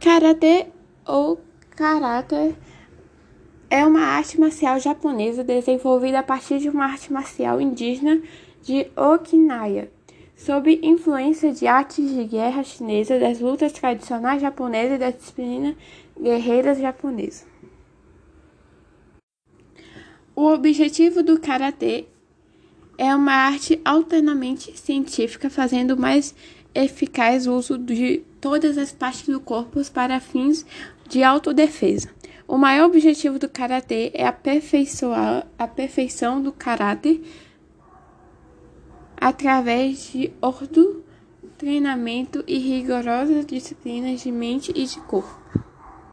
Karatê ou Karate é uma arte marcial japonesa desenvolvida a partir de uma arte marcial indígena de Okinawa, sob influência de artes de guerra chinesa, das lutas tradicionais japonesas e da disciplina guerreira japonesa. O objetivo do karatê é uma arte altamente científica, fazendo mais eficaz uso de todas as partes do corpo para fins de autodefesa. O maior objetivo do karatê é aperfeiçoar a perfeição do caráter através de ordo, treinamento e rigorosas disciplinas de mente e de corpo.